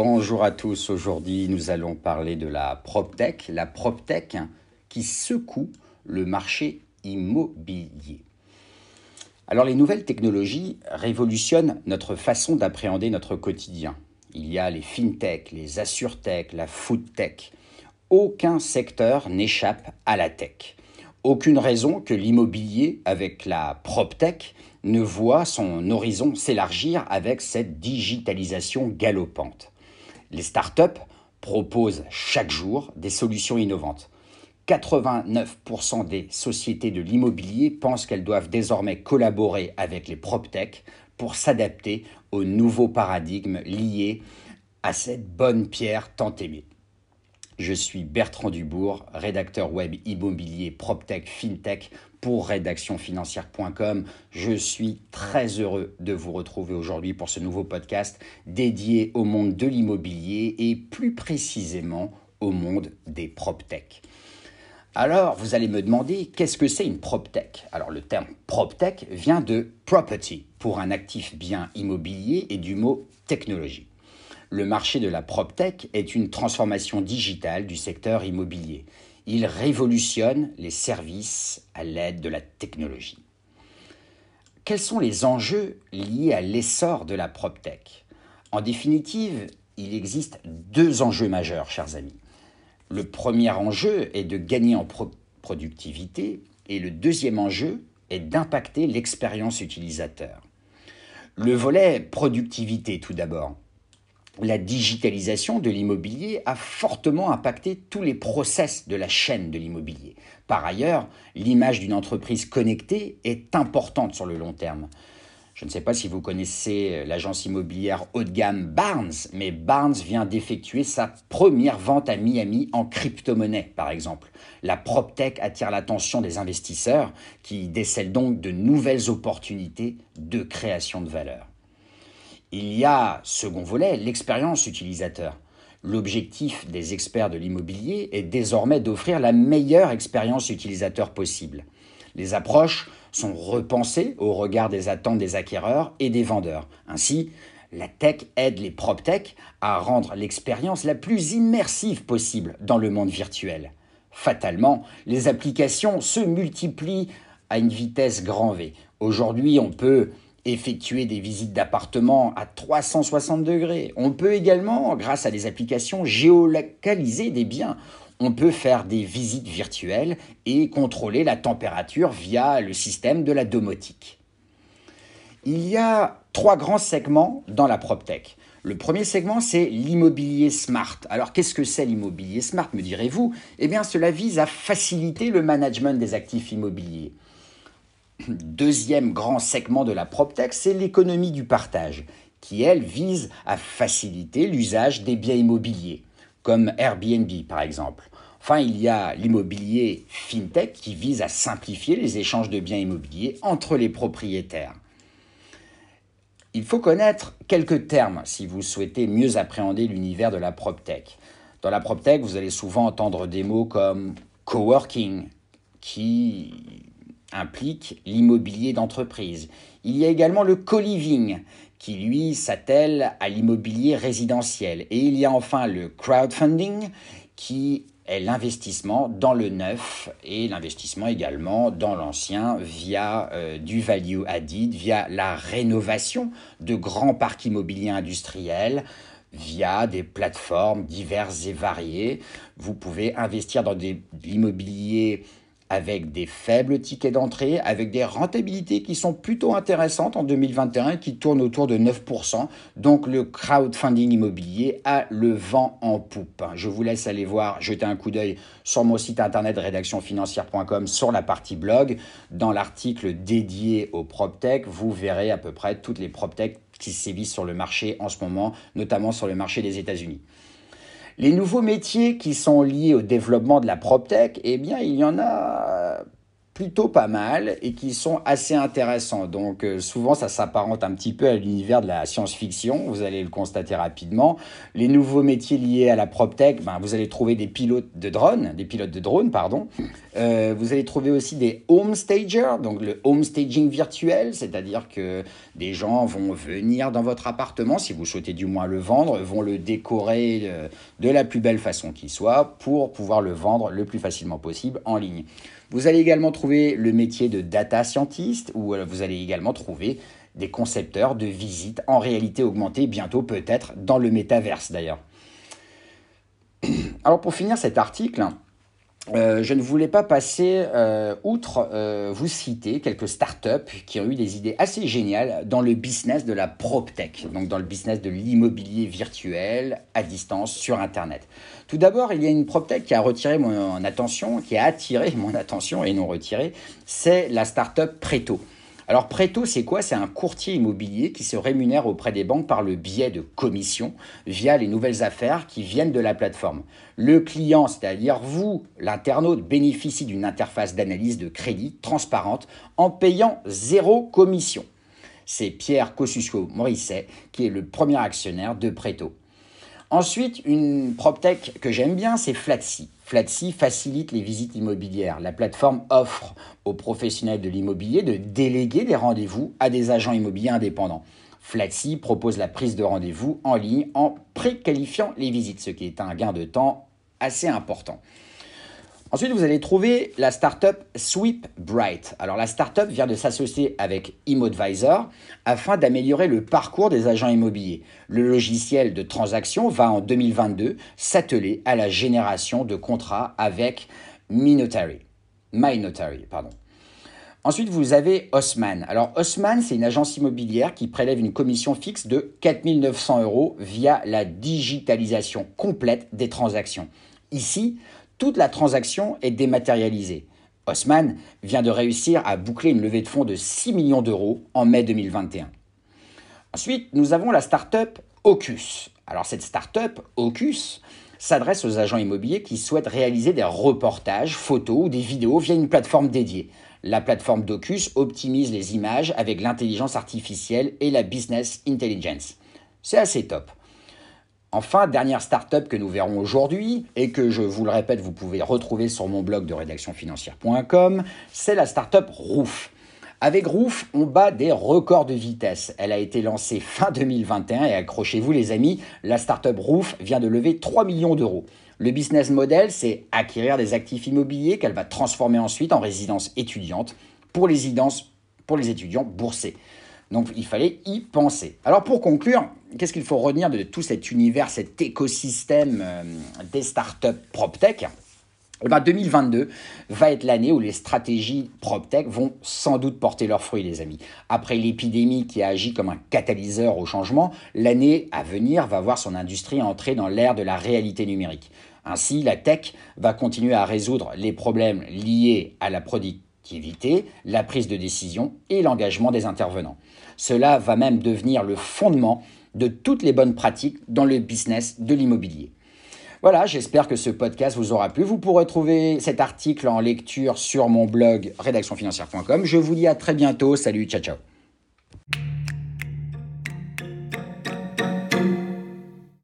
Bonjour à tous. Aujourd'hui, nous allons parler de la PropTech, la PropTech qui secoue le marché immobilier. Alors, les nouvelles technologies révolutionnent notre façon d'appréhender notre quotidien. Il y a les fintech, les assurtech, la foodtech. Aucun secteur n'échappe à la tech. Aucune raison que l'immobilier, avec la PropTech, ne voit son horizon s'élargir avec cette digitalisation galopante. Les startups proposent chaque jour des solutions innovantes. 89% des sociétés de l'immobilier pensent qu'elles doivent désormais collaborer avec les PropTech pour s'adapter aux nouveaux paradigmes liés à cette bonne pierre tant aimée. Je suis Bertrand Dubourg, rédacteur web immobilier PropTech FinTech pour rédactionfinancière.com. Je suis très heureux de vous retrouver aujourd'hui pour ce nouveau podcast dédié au monde de l'immobilier et plus précisément au monde des PropTech. Alors, vous allez me demander qu'est-ce que c'est une PropTech? Alors, le terme PropTech vient de property pour un actif bien immobilier et du mot technologie le marché de la PropTech est une transformation digitale du secteur immobilier. Il révolutionne les services à l'aide de la technologie. Quels sont les enjeux liés à l'essor de la PropTech? En définitive, il existe deux enjeux majeurs, chers amis. Le premier enjeu est de gagner en productivité et le deuxième enjeu est d'impacter l'expérience utilisateur. Le volet productivité tout d'abord la digitalisation de l'immobilier a fortement impacté tous les process de la chaîne de l'immobilier. Par ailleurs, l'image d'une entreprise connectée est importante sur le long terme. Je ne sais pas si vous connaissez l'agence immobilière haut de gamme Barnes, mais Barnes vient d'effectuer sa première vente à Miami en crypto-monnaie, par exemple. La PropTech attire l'attention des investisseurs qui décèlent donc de nouvelles opportunités de création de valeur. Il y a, second volet, l'expérience utilisateur. L'objectif des experts de l'immobilier est désormais d'offrir la meilleure expérience utilisateur possible. Les approches sont repensées au regard des attentes des acquéreurs et des vendeurs. Ainsi, la tech aide les PropTech à rendre l'expérience la plus immersive possible dans le monde virtuel. Fatalement, les applications se multiplient à une vitesse grand V. Aujourd'hui, on peut effectuer des visites d'appartements à 360 degrés. On peut également, grâce à des applications, géolocaliser des biens. On peut faire des visites virtuelles et contrôler la température via le système de la domotique. Il y a trois grands segments dans la PropTech. Le premier segment, c'est l'immobilier smart. Alors, qu'est-ce que c'est l'immobilier smart, me direz-vous? Eh bien, cela vise à faciliter le management des actifs immobiliers. Deuxième grand segment de la PropTech, c'est l'économie du partage, qui, elle, vise à faciliter l'usage des biens immobiliers, comme Airbnb par exemple. Enfin, il y a l'immobilier FinTech qui vise à simplifier les échanges de biens immobiliers entre les propriétaires. Il faut connaître quelques termes si vous souhaitez mieux appréhender l'univers de la PropTech. Dans la PropTech, vous allez souvent entendre des mots comme coworking, qui implique l'immobilier d'entreprise. Il y a également le co-living qui lui s'attelle à l'immobilier résidentiel. Et il y a enfin le crowdfunding qui est l'investissement dans le neuf et l'investissement également dans l'ancien via euh, du value added, via la rénovation de grands parcs immobiliers industriels, via des plateformes diverses et variées. Vous pouvez investir dans de l'immobilier avec des faibles tickets d'entrée, avec des rentabilités qui sont plutôt intéressantes en 2021 qui tournent autour de 9%. Donc le crowdfunding immobilier a le vent en poupe. Je vous laisse aller voir, jeter un coup d'œil sur mon site internet rédactionfinancière.com sur la partie blog. Dans l'article dédié aux PropTech, vous verrez à peu près toutes les PropTech qui sévissent sur le marché en ce moment, notamment sur le marché des États-Unis. Les nouveaux métiers qui sont liés au développement de la PropTech, eh bien, il y en a plutôt pas mal et qui sont assez intéressants. Donc euh, souvent ça s'apparente un petit peu à l'univers de la science-fiction, vous allez le constater rapidement. Les nouveaux métiers liés à la PropTech, ben, vous allez trouver des pilotes de drones, des pilotes de drones, pardon. Euh, vous allez trouver aussi des home stagers, donc le home staging virtuel, c'est-à-dire que des gens vont venir dans votre appartement, si vous souhaitez du moins le vendre, vont le décorer euh, de la plus belle façon qui soit pour pouvoir le vendre le plus facilement possible en ligne. Vous allez également trouver le métier de data scientist, où euh, vous allez également trouver des concepteurs de visites en réalité augmentée, bientôt peut-être dans le métaverse d'ailleurs. Alors pour finir cet article, euh, je ne voulais pas passer euh, outre vous citer quelques startups qui ont eu des idées assez géniales dans le business de la PropTech, donc dans le business de l'immobilier virtuel à distance sur Internet. Tout d'abord, il y a une PropTech qui a retiré mon attention, qui a attiré mon attention et non retiré, c'est la startup Preto. Alors Preto, c'est quoi? C'est un courtier immobilier qui se rémunère auprès des banques par le biais de commissions via les nouvelles affaires qui viennent de la plateforme. Le client, c'est-à-dire vous, l'internaute, bénéficie d'une interface d'analyse de crédit transparente en payant zéro commission. C'est Pierre Kosciusko-Morisset qui est le premier actionnaire de Preto. Ensuite, une PropTech que j'aime bien, c'est Flatsy. Flatsy facilite les visites immobilières. La plateforme offre aux professionnels de l'immobilier de déléguer des rendez-vous à des agents immobiliers indépendants. Flatsy propose la prise de rendez-vous en ligne en préqualifiant les visites, ce qui est un gain de temps assez important. Ensuite, vous allez trouver la startup SweepBright. Alors, la startup vient de s'associer avec ImmoAdvisor afin d'améliorer le parcours des agents immobiliers. Le logiciel de transaction va en 2022 s'atteler à la génération de contrats avec Minotary. MyNotary. Ensuite, vous avez Osman. Alors, Osman, c'est une agence immobilière qui prélève une commission fixe de 4900 euros via la digitalisation complète des transactions. Ici, toute la transaction est dématérialisée. Haussmann vient de réussir à boucler une levée de fonds de 6 millions d'euros en mai 2021. Ensuite, nous avons la start-up Ocus. Alors cette start-up, Ocus, s'adresse aux agents immobiliers qui souhaitent réaliser des reportages, photos ou des vidéos via une plateforme dédiée. La plateforme Docus optimise les images avec l'intelligence artificielle et la business intelligence. C'est assez top. Enfin, dernière startup que nous verrons aujourd'hui et que je vous le répète, vous pouvez retrouver sur mon blog de rédactionfinancière.com, c'est la startup Roof. Avec Roof, on bat des records de vitesse. Elle a été lancée fin 2021 et accrochez-vous les amis, la startup Roof vient de lever 3 millions d'euros. Le business model, c'est acquérir des actifs immobiliers qu'elle va transformer ensuite en résidence étudiante pour les, pour les étudiants boursés. Donc il fallait y penser. Alors pour conclure, qu'est-ce qu'il faut retenir de tout cet univers, cet écosystème euh, des startups PropTech? Eh ben 2022 va être l'année où les stratégies PropTech vont sans doute porter leurs fruits, les amis. Après l'épidémie qui a agi comme un catalyseur au changement, l'année à venir va voir son industrie entrer dans l'ère de la réalité numérique. Ainsi, la tech va continuer à résoudre les problèmes liés à la productivité, la prise de décision et l'engagement des intervenants. Cela va même devenir le fondement de toutes les bonnes pratiques dans le business de l'immobilier. Voilà, j'espère que ce podcast vous aura plu. Vous pourrez trouver cet article en lecture sur mon blog rédactionfinancière.com. Je vous dis à très bientôt. Salut, ciao ciao.